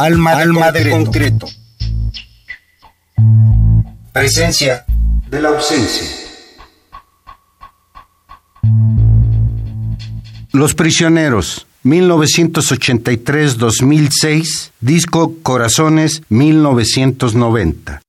Alma, de, concreto. Presencia de la ausencia. Los prisioneros. 1983-2006, disco Corazones 1990.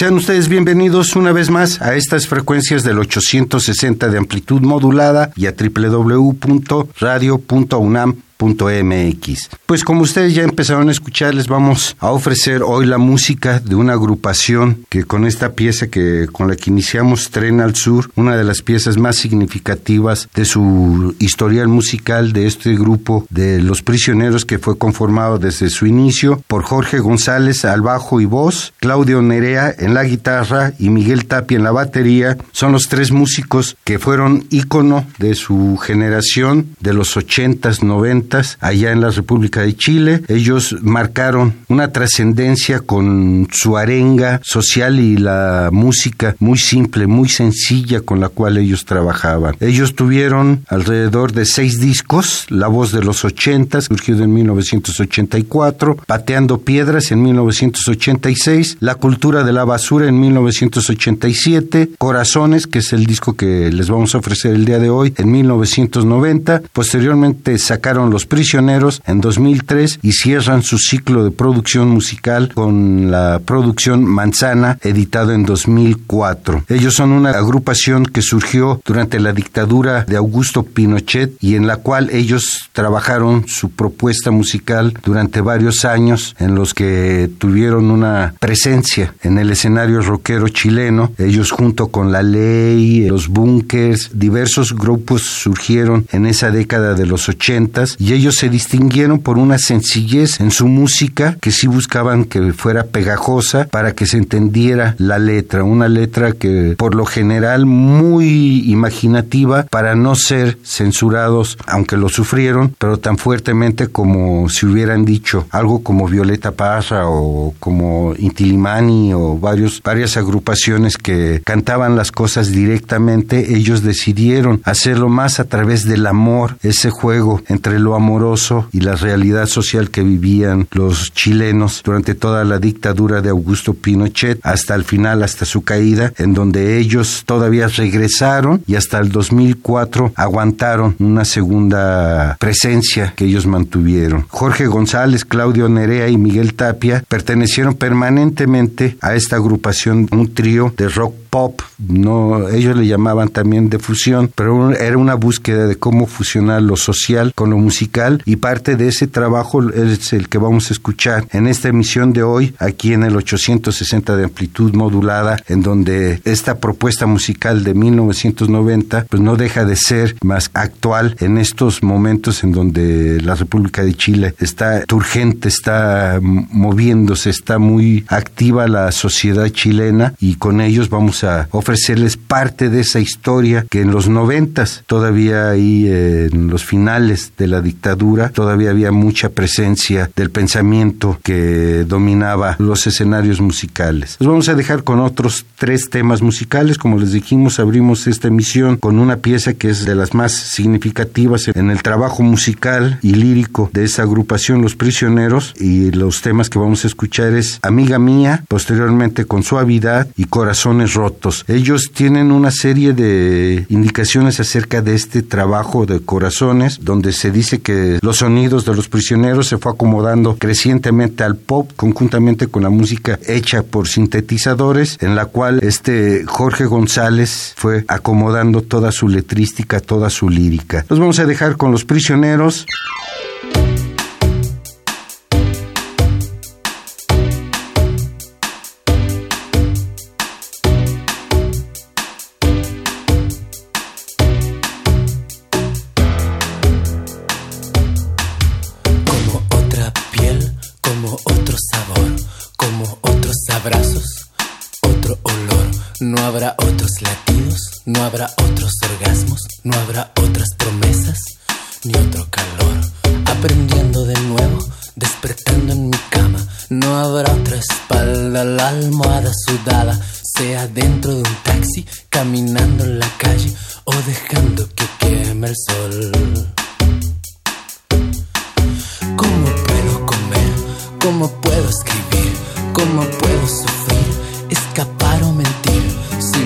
Sean ustedes bienvenidos una vez más a estas frecuencias del 860 de amplitud modulada y a www.radio.unam Pues como ustedes ya empezaron a escuchar, les vamos a ofrecer hoy la música de una agrupación que con esta pieza que con la que iniciamos Tren al Sur, una de las piezas más significativas de su historial musical de este grupo de Los Prisioneros que fue conformado desde su inicio por Jorge González al bajo y voz, Claudio Nerea en la guitarra y Miguel Tapia en la batería, son los tres músicos que fueron ícono de su generación de los 80s, 90 allá en la República de Chile. Ellos marcaron una trascendencia con su arenga social y la música muy simple, muy sencilla con la cual ellos trabajaban. Ellos tuvieron alrededor de seis discos, La Voz de los Ochentas, surgido en 1984, Pateando Piedras en 1986, La Cultura de la Basura en 1987, Corazones, que es el disco que les vamos a ofrecer el día de hoy, en 1990. Posteriormente sacaron Los Prisioneros en 2003 y cierran su ciclo de producción musical con la producción Manzana, editado en 2004. Ellos son una agrupación que surgió durante la dictadura de Augusto Pinochet y en la cual ellos trabajaron su propuesta musical durante varios años en los que tuvieron una presencia en el escenario rockero chileno. Ellos junto con La Ley, los Bunkers, diversos grupos surgieron en esa década de los ochentas y ellos se distinguieron por una sencillez en su música que sí buscaban que fuera pegajosa para que se entendiera la letra, una letra que por lo general muy imaginativa para no ser censurados, aunque lo sufrieron, pero tan fuertemente como si hubieran dicho algo como Violeta Parra o como Intilimani o varios, varias agrupaciones que cantaban las cosas directamente, ellos decidieron hacerlo más a través del amor, ese juego entre lo amoroso y la realidad social que vivían los chilenos durante toda la dictadura de Augusto Pinochet hasta el final, hasta su caída, en donde ellos todavía regresaron y hasta el 2004 aguantaron una segunda presencia que ellos mantuvieron. Jorge González, Claudio Nerea y Miguel Tapia pertenecieron permanentemente a esta agrupación, un trío de rock pop, no, ellos le llamaban también de fusión, pero era una búsqueda de cómo fusionar lo social con lo musical y parte de ese trabajo es el que vamos a escuchar en esta emisión de hoy aquí en el 860 de amplitud modulada en donde esta propuesta musical de 1990 pues no deja de ser más actual en estos momentos en donde la República de Chile está urgente, está moviéndose, está muy activa la sociedad chilena y con ellos vamos a ofrecerles parte de esa historia que en los noventas, todavía ahí en los finales de la dictadura, todavía había mucha presencia del pensamiento que dominaba los escenarios musicales. Los vamos a dejar con otros tres temas musicales, como les dijimos, abrimos esta emisión con una pieza que es de las más significativas en el trabajo musical y lírico de esa agrupación Los Prisioneros. Y los temas que vamos a escuchar es Amiga Mía, posteriormente con Suavidad y Corazones Rotos ellos tienen una serie de indicaciones acerca de este trabajo de corazones, donde se dice que los sonidos de los prisioneros se fue acomodando crecientemente al pop, conjuntamente con la música hecha por sintetizadores, en la cual este Jorge González fue acomodando toda su letrística, toda su lírica. Los vamos a dejar con los prisioneros. No habrá otros latidos, no habrá otros orgasmos, no habrá otras promesas, ni otro calor. Aprendiendo de nuevo, despertando en mi cama, no habrá otra espalda, la almohada sudada, sea dentro de un taxi, caminando en la calle o dejando que queme el sol. ¿Cómo puedo comer? ¿Cómo puedo escribir? ¿Cómo puedo sufrir? Escapar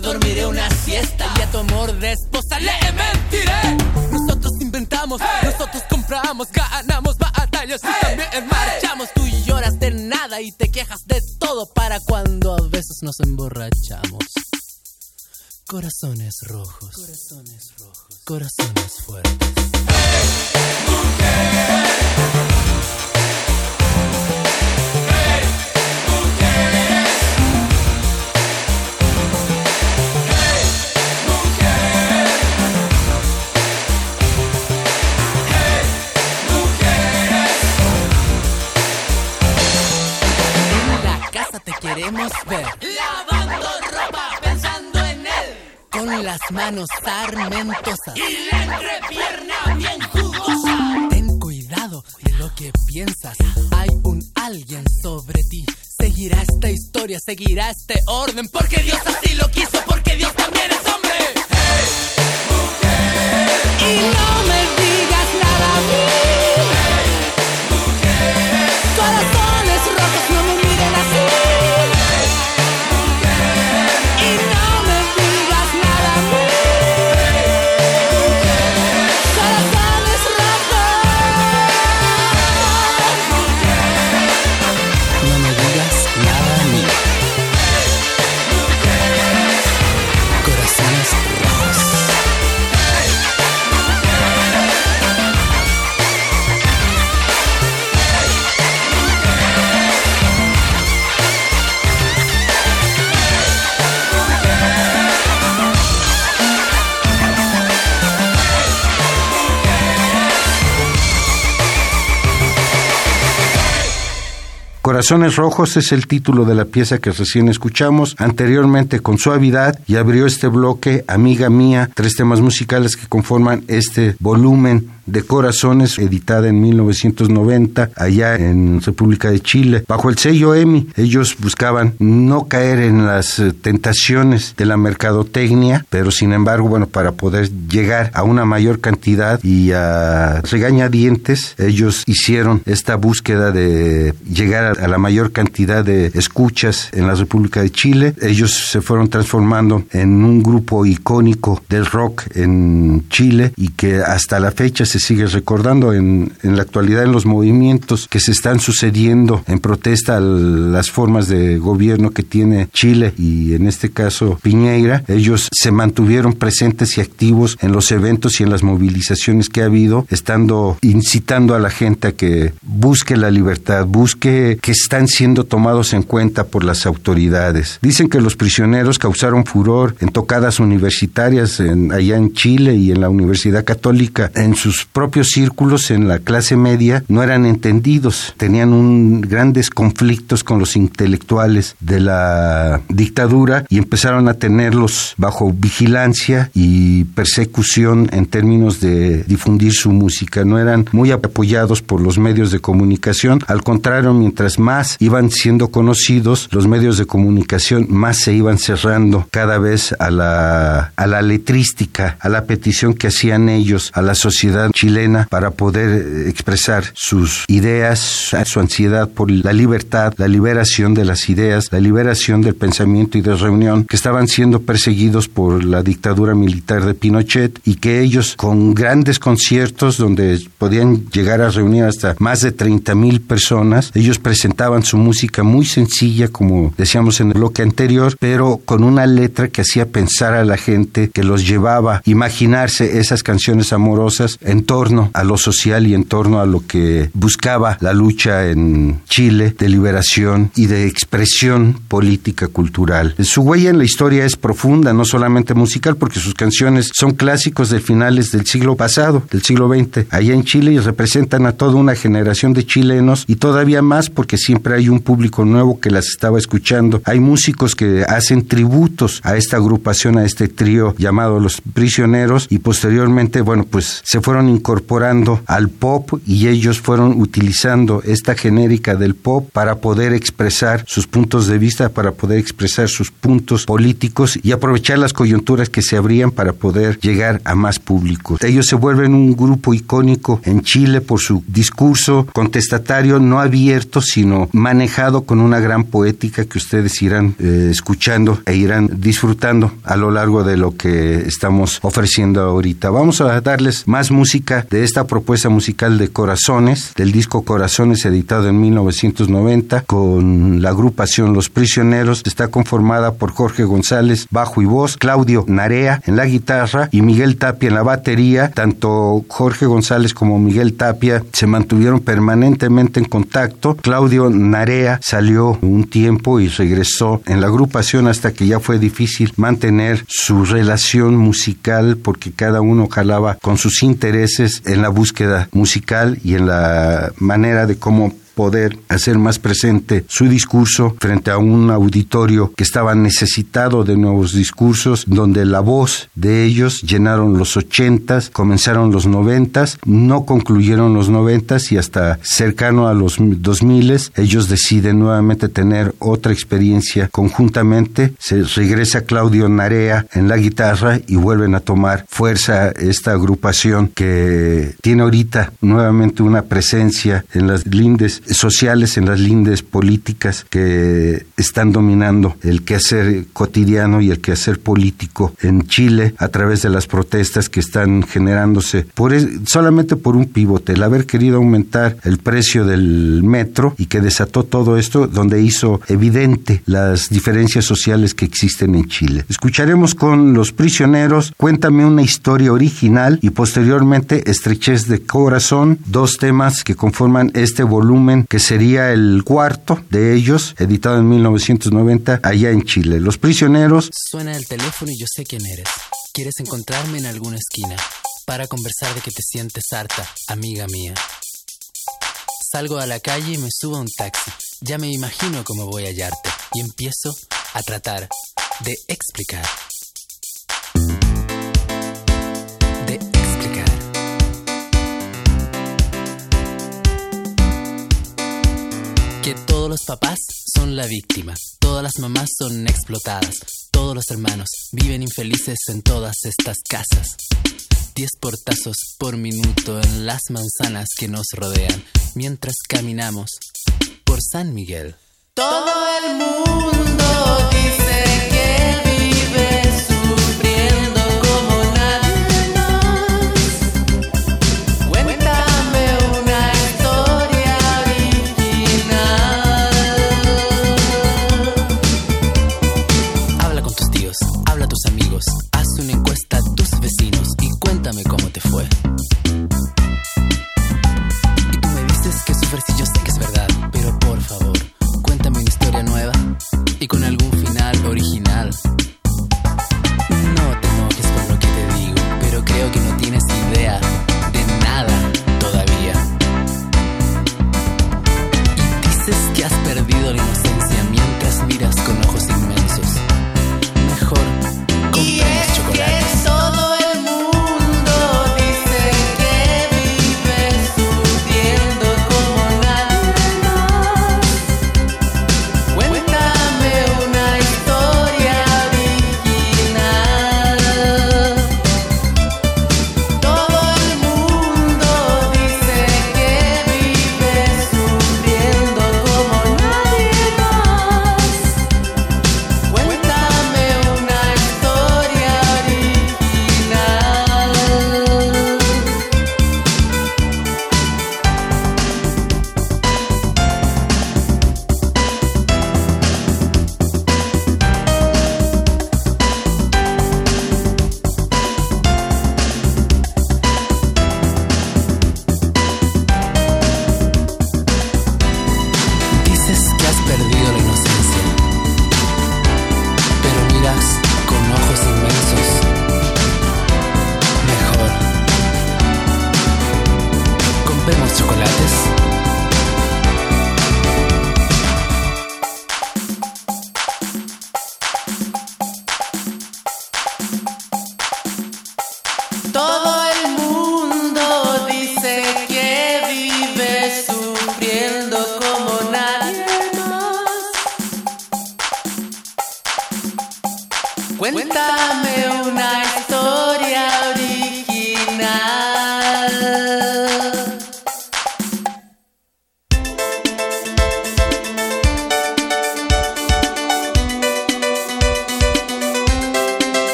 Dormiré una siesta. Y a tu amor de esposa le mentiré. Nosotros inventamos, nosotros compramos, ganamos batallas y también marchamos. Tú lloras de nada y te quejas de todo para cuando a veces nos emborrachamos. Corazones rojos, corazones rojos, corazones fuertes. Queremos ver. Lavando ropa pensando en él. Con las manos armentosas. Y la entrepierna bien jugosa. Ten cuidado de lo que piensas. Hay un alguien sobre ti. Seguirá esta historia, seguirá este orden. Porque Dios así lo quiso, porque Dios también es hombre. Hey, mujer. Y no me digas nada a mí. Hey, mujer. Corazones Corazones Rojos es el título de la pieza que recién escuchamos, anteriormente con suavidad y abrió este bloque Amiga Mía, tres temas musicales que conforman este volumen de Corazones, editada en 1990 allá en República de Chile, bajo el sello EMI. Ellos buscaban no caer en las eh, tentaciones de la mercadotecnia, pero sin embargo, bueno, para poder llegar a una mayor cantidad y a regañadientes, ellos hicieron esta búsqueda de llegar a la mayor cantidad de escuchas en la República de Chile. Ellos se fueron transformando en un grupo icónico del rock en Chile y que hasta la fecha se sigue recordando en, en la actualidad en los movimientos que se están sucediendo en protesta a las formas de gobierno que tiene Chile y en este caso Piñeira. Ellos se mantuvieron presentes y activos en los eventos y en las movilizaciones que ha habido, estando incitando a la gente a que busque la libertad, busque que están siendo tomados en cuenta por las autoridades. Dicen que los prisioneros causaron furor en tocadas universitarias allá en Chile y en la Universidad Católica en sus propios círculos en la clase media no eran entendidos, tenían un, grandes conflictos con los intelectuales de la dictadura y empezaron a tenerlos bajo vigilancia y persecución en términos de difundir su música. No eran muy apoyados por los medios de comunicación, al contrario, mientras más iban siendo conocidos, los medios de comunicación más se iban cerrando cada vez a la, a la letrística, a la petición que hacían ellos a la sociedad chilena para poder expresar sus ideas, su ansiedad por la libertad, la liberación de las ideas, la liberación del pensamiento y de reunión, que estaban siendo perseguidos por la dictadura militar de Pinochet y que ellos con grandes conciertos donde podían llegar a reunir hasta más de 30 mil personas, ellos presentaban su música muy sencilla, como decíamos en el bloque anterior, pero con una letra que hacía pensar a la gente, que los llevaba a imaginarse esas canciones amorosas en torno a lo social y en torno a lo que buscaba la lucha en Chile de liberación y de expresión política cultural. Su huella en la historia es profunda, no solamente musical, porque sus canciones son clásicos de finales del siglo pasado, del siglo XX, allá en Chile y representan a toda una generación de chilenos y todavía más porque siempre hay un público nuevo que las estaba escuchando. Hay músicos que hacen tributos a esta agrupación, a este trío llamado Los Prisioneros y posteriormente, bueno, pues se fueron incorporando al pop y ellos fueron utilizando esta genérica del pop para poder expresar sus puntos de vista, para poder expresar sus puntos políticos y aprovechar las coyunturas que se abrían para poder llegar a más públicos. Ellos se vuelven un grupo icónico en Chile por su discurso contestatario no abierto, sino manejado con una gran poética que ustedes irán eh, escuchando e irán disfrutando a lo largo de lo que estamos ofreciendo ahorita. Vamos a darles más música de esta propuesta musical de Corazones, del disco Corazones editado en 1990 con la agrupación Los Prisioneros. Está conformada por Jorge González, bajo y voz, Claudio Narea en la guitarra y Miguel Tapia en la batería. Tanto Jorge González como Miguel Tapia se mantuvieron permanentemente en contacto. Claudio Narea salió un tiempo y regresó en la agrupación hasta que ya fue difícil mantener su relación musical porque cada uno jalaba con sus intereses en la búsqueda musical y en la manera de cómo poder hacer más presente su discurso frente a un auditorio que estaba necesitado de nuevos discursos, donde la voz de ellos llenaron los ochentas, comenzaron los noventas, no concluyeron los noventas y hasta cercano a los dos miles ellos deciden nuevamente tener otra experiencia conjuntamente. Se regresa Claudio Narea en la guitarra y vuelven a tomar fuerza esta agrupación que tiene ahorita nuevamente una presencia en las lindes sociales, en las lindes políticas que están dominando el quehacer cotidiano y el quehacer político en Chile a través de las protestas que están generándose por solamente por un pivote, el haber querido aumentar el precio del metro y que desató todo esto, donde hizo evidente las diferencias sociales que existen en Chile. Escucharemos con Los Prisioneros, Cuéntame una historia original y posteriormente Estrechez de Corazón, dos temas que conforman este volumen que sería el cuarto de ellos, editado en 1990 allá en Chile. Los prisioneros. Suena el teléfono y yo sé quién eres. Quieres encontrarme en alguna esquina para conversar de que te sientes harta, amiga mía. Salgo a la calle y me subo a un taxi. Ya me imagino cómo voy a hallarte y empiezo a tratar de explicar todos los papás son la víctima, todas las mamás son explotadas, todos los hermanos viven infelices en todas estas casas. Diez portazos por minuto en las manzanas que nos rodean mientras caminamos por San Miguel. Todo el mundo dice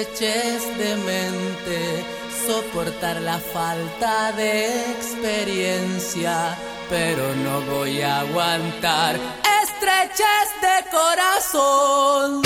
estrechez de mente, soportar la falta de experiencia, pero no voy a aguantar estrechez de corazón.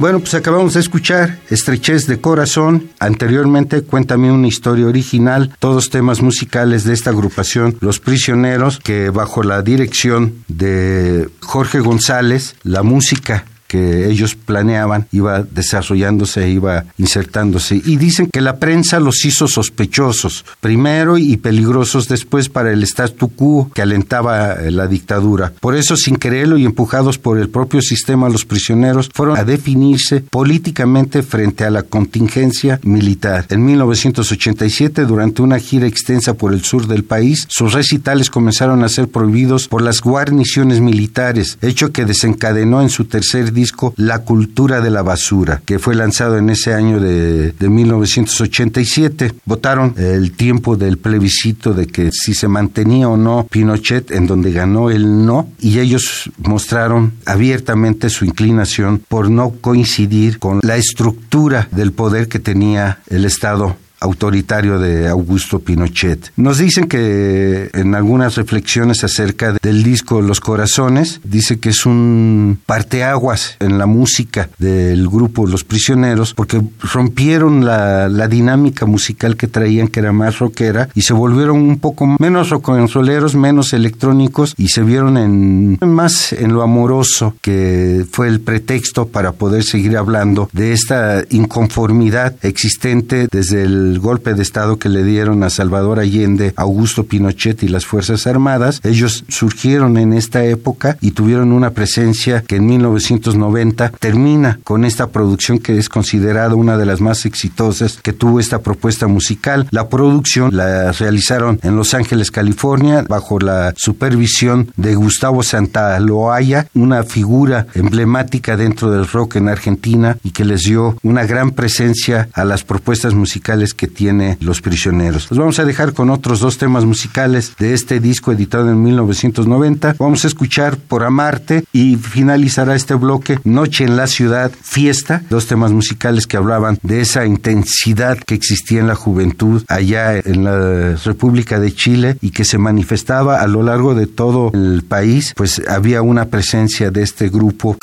Bueno, pues acabamos de escuchar Estrechez de Corazón. Anteriormente, Cuéntame una historia original, todos temas musicales de esta agrupación, Los Prisioneros, que bajo la dirección de Jorge González, la música que ellos planeaban iba desarrollándose, iba insertándose. Y dicen que la prensa los hizo sospechosos, primero y peligrosos después para el statu quo que alentaba eh, la dictadura. Por eso, sin quererlo y empujados por el propio sistema, los prisioneros fueron a definirse políticamente frente a la contingencia militar. En 1987, durante una gira extensa por el sur del país, sus recitales comenzaron a ser prohibidos por las guarniciones militares, hecho que desencadenó en su tercer día disco La cultura de la basura, que fue lanzado en ese año de, de 1987. Votaron el tiempo del plebiscito de que si se mantenía o no Pinochet, en donde ganó el no, y ellos mostraron abiertamente su inclinación por no coincidir con la estructura del poder que tenía el Estado autoritario de Augusto Pinochet. Nos dicen que en algunas reflexiones acerca del disco Los Corazones, dice que es un parteaguas en la música del grupo Los Prisioneros, porque rompieron la, dinámica musical que traían, que era más rockera, y se volvieron un poco menos rock'n'rolleros, menos electrónicos, y se vieron en más en lo amoroso, que fue el pretexto para poder seguir hablando de esta inconformidad existente desde el golpe de Estado que le dieron a Salvador Allende, Augusto Pinochet y las Fuerzas Armadas. Ellos surgieron en esta época y tuvieron una presencia que en 1990 termina con esta producción que es considerada una de las más exitosas que tuvo esta propuesta musical. La producción la realizaron en Los Ángeles, California, bajo la supervisión de Gustavo Santaloaya, una figura emblemática dentro del rock en Argentina y que les dio una gran presencia a las propuestas musicales que tiene Los Prisioneros. Los vamos a dejar con otros dos temas musicales de este disco editado en 1990. Vamos a escuchar Por Amarte y finalizará este bloque Noche en la Ciudad, Fiesta, dos temas musicales que hablaban de esa intensidad que existía en la juventud allá en la República de Chile y que se manifestaba a lo largo de todo el país, pues había una presencia de este grupo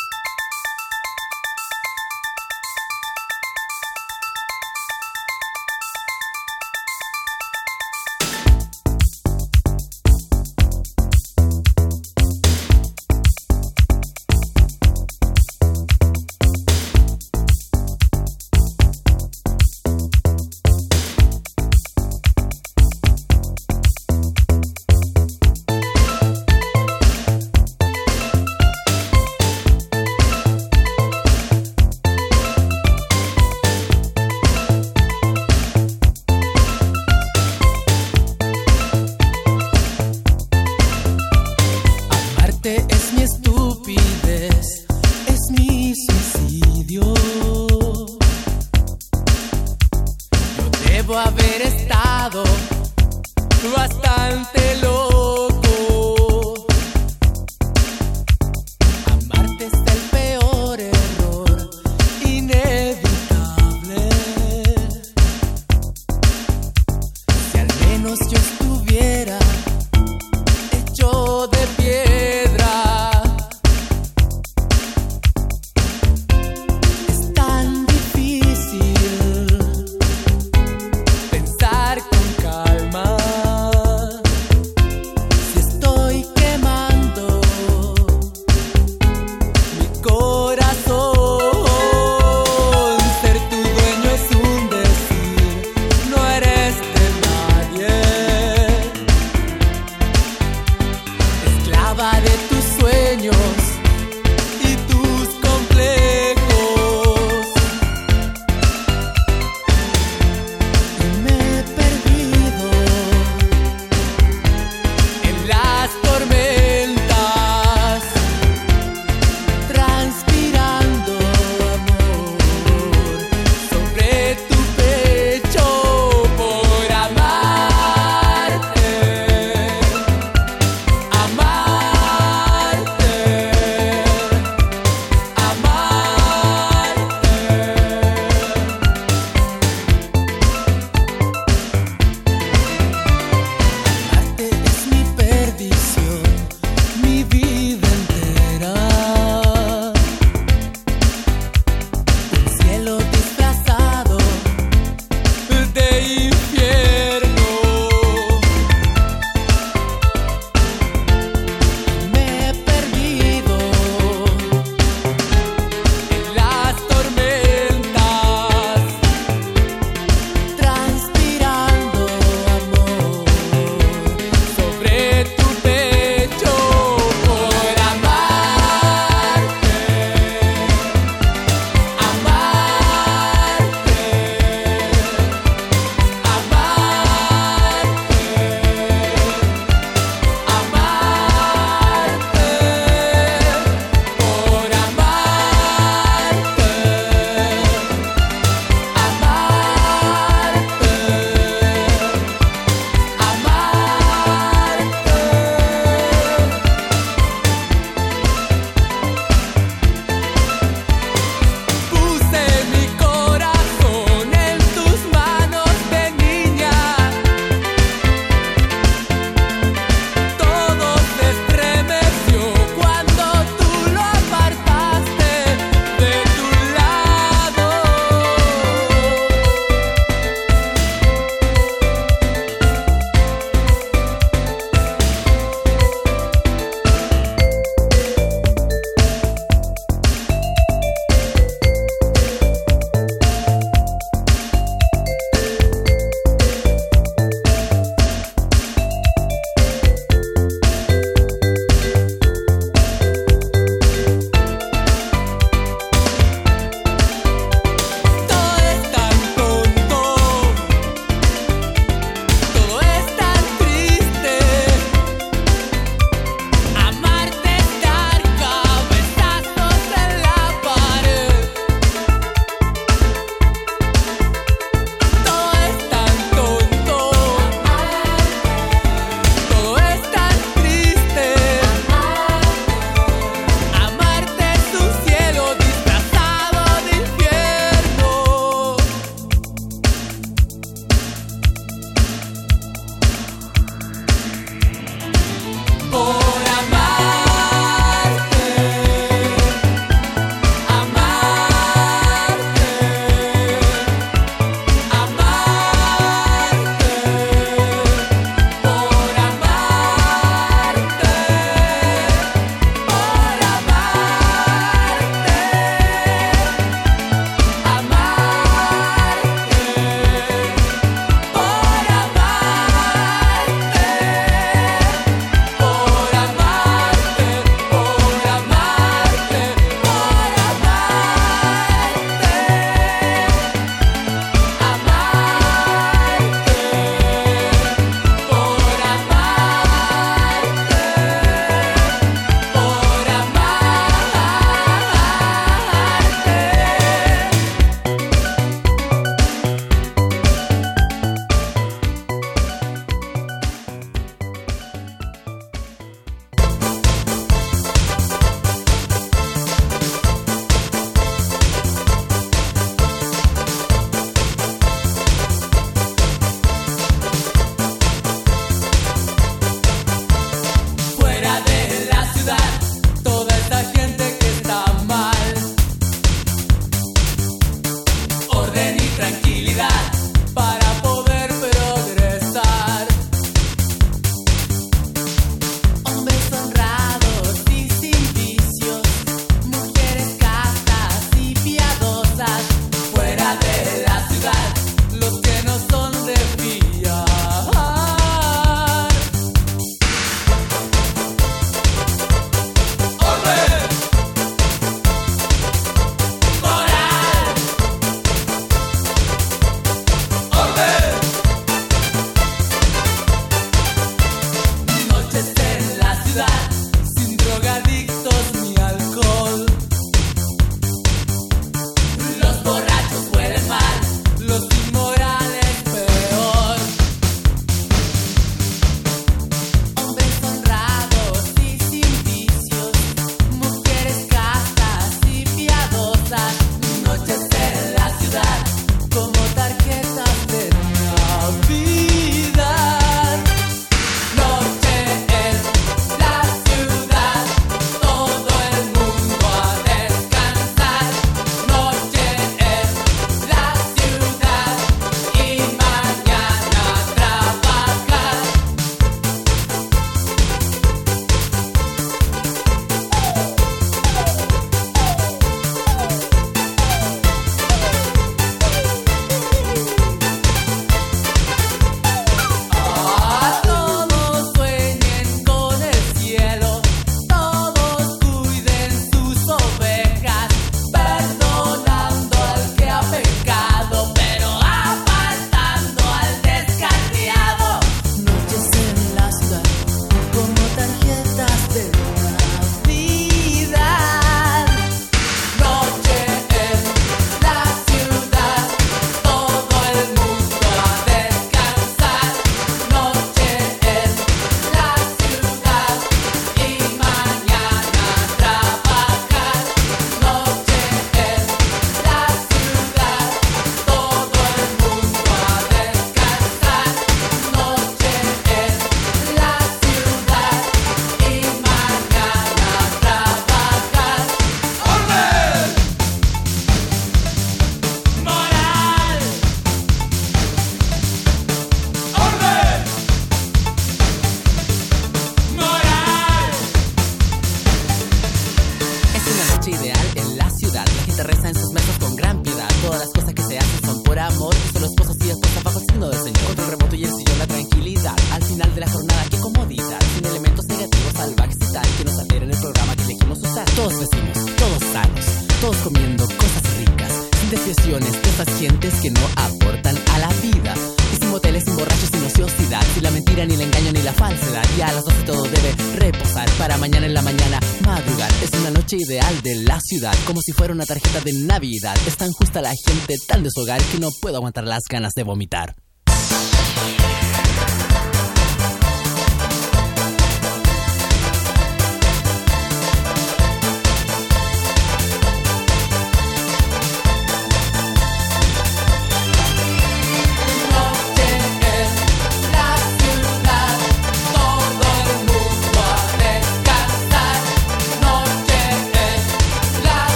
como si fuera una tarjeta de Navidad. Es tan justa la gente, tan de su hogar, que no puedo aguantar las ganas de vomitar.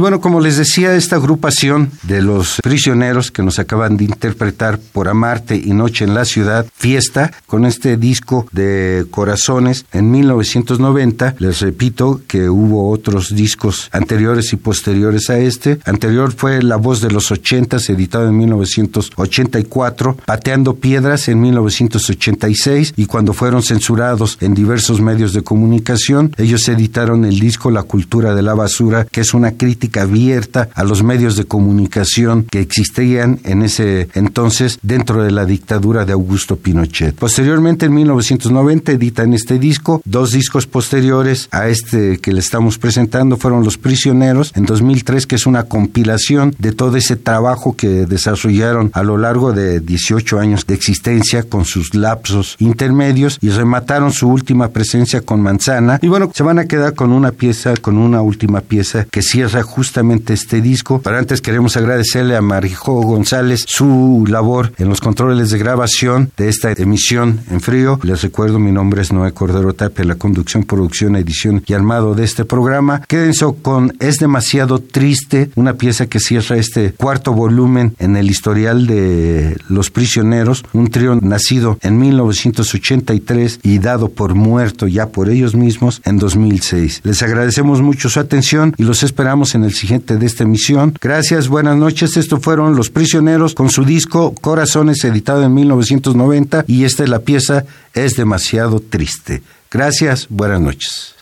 Bueno, como les decía, esta agrupación de los prisioneros que nos acaban de interpretar por Amarte y Noche en la Ciudad, Fiesta, con este disco de Corazones en 1990. Les repito que hubo otros discos anteriores y posteriores a este. Anterior fue La Voz de los Ochentas, editado en 1984, Pateando Piedras en 1986 y cuando fueron censurados en diversos medios de comunicación, ellos editaron el disco La Cultura de la Basura, que es una crítica abierta a los medios de comunicación que existían en ese entonces dentro de la dictadura de Augusto Pinochet. Posteriormente, en 1990, editan este disco. Dos discos posteriores a este que le estamos presentando fueron Los Prisioneros, en 2003, que es una compilación de todo ese trabajo que desarrollaron a lo largo de 18 años de existencia con sus lapsos intermedios y remataron su última presencia con Manzana. Y bueno, se van a quedar con una pieza, con una última pieza que cierra justamente este disco. Para antes queremos agradecerle a Marijo González su labor en los controles de grabación de esta emisión en frío. Les recuerdo, mi nombre es Noé Cordero Tapia, la conducción, producción, edición y armado de este programa. Quédense con Es demasiado triste, una pieza que cierra este cuarto volumen en el historial de Los Prisioneros, un trío nacido en 1983 y dado por muerto ya por ellos mismos en 2006. Les agradecemos mucho su atención y los esperamos en el siguiente de esta emisión. Gracias, buenas noches. Estos fueron Los Prisioneros con su disco Corazones, editado en 1990, y esta es la pieza Es demasiado triste. Gracias, buenas noches.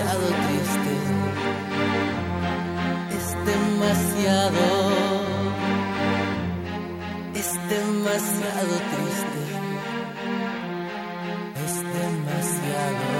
demasiado triste, es demasiado, es demasiado triste, es demasiado.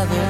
another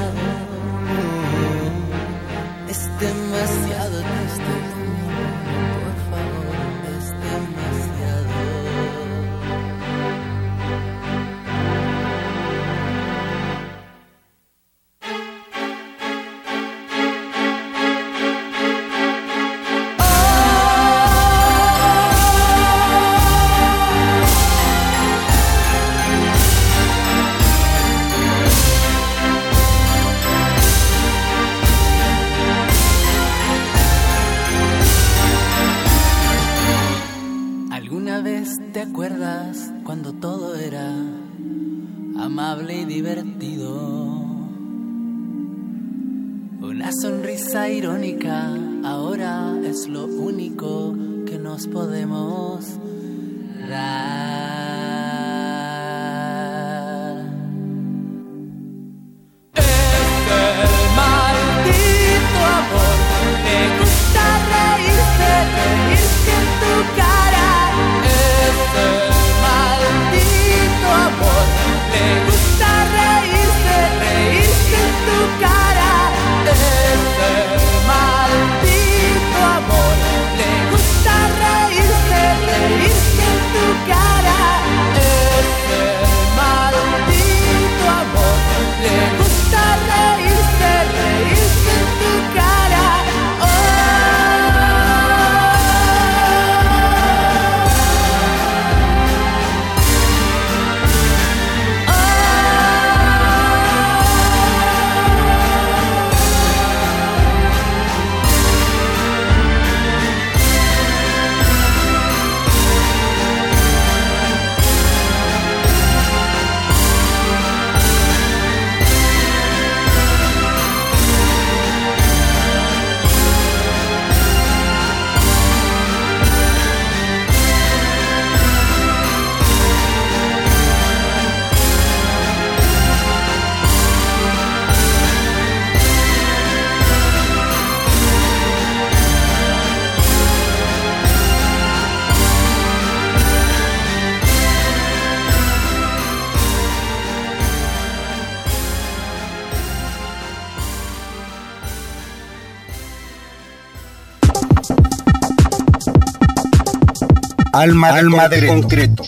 alma, alma de concreto.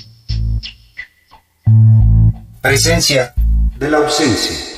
Presencia de la ausencia.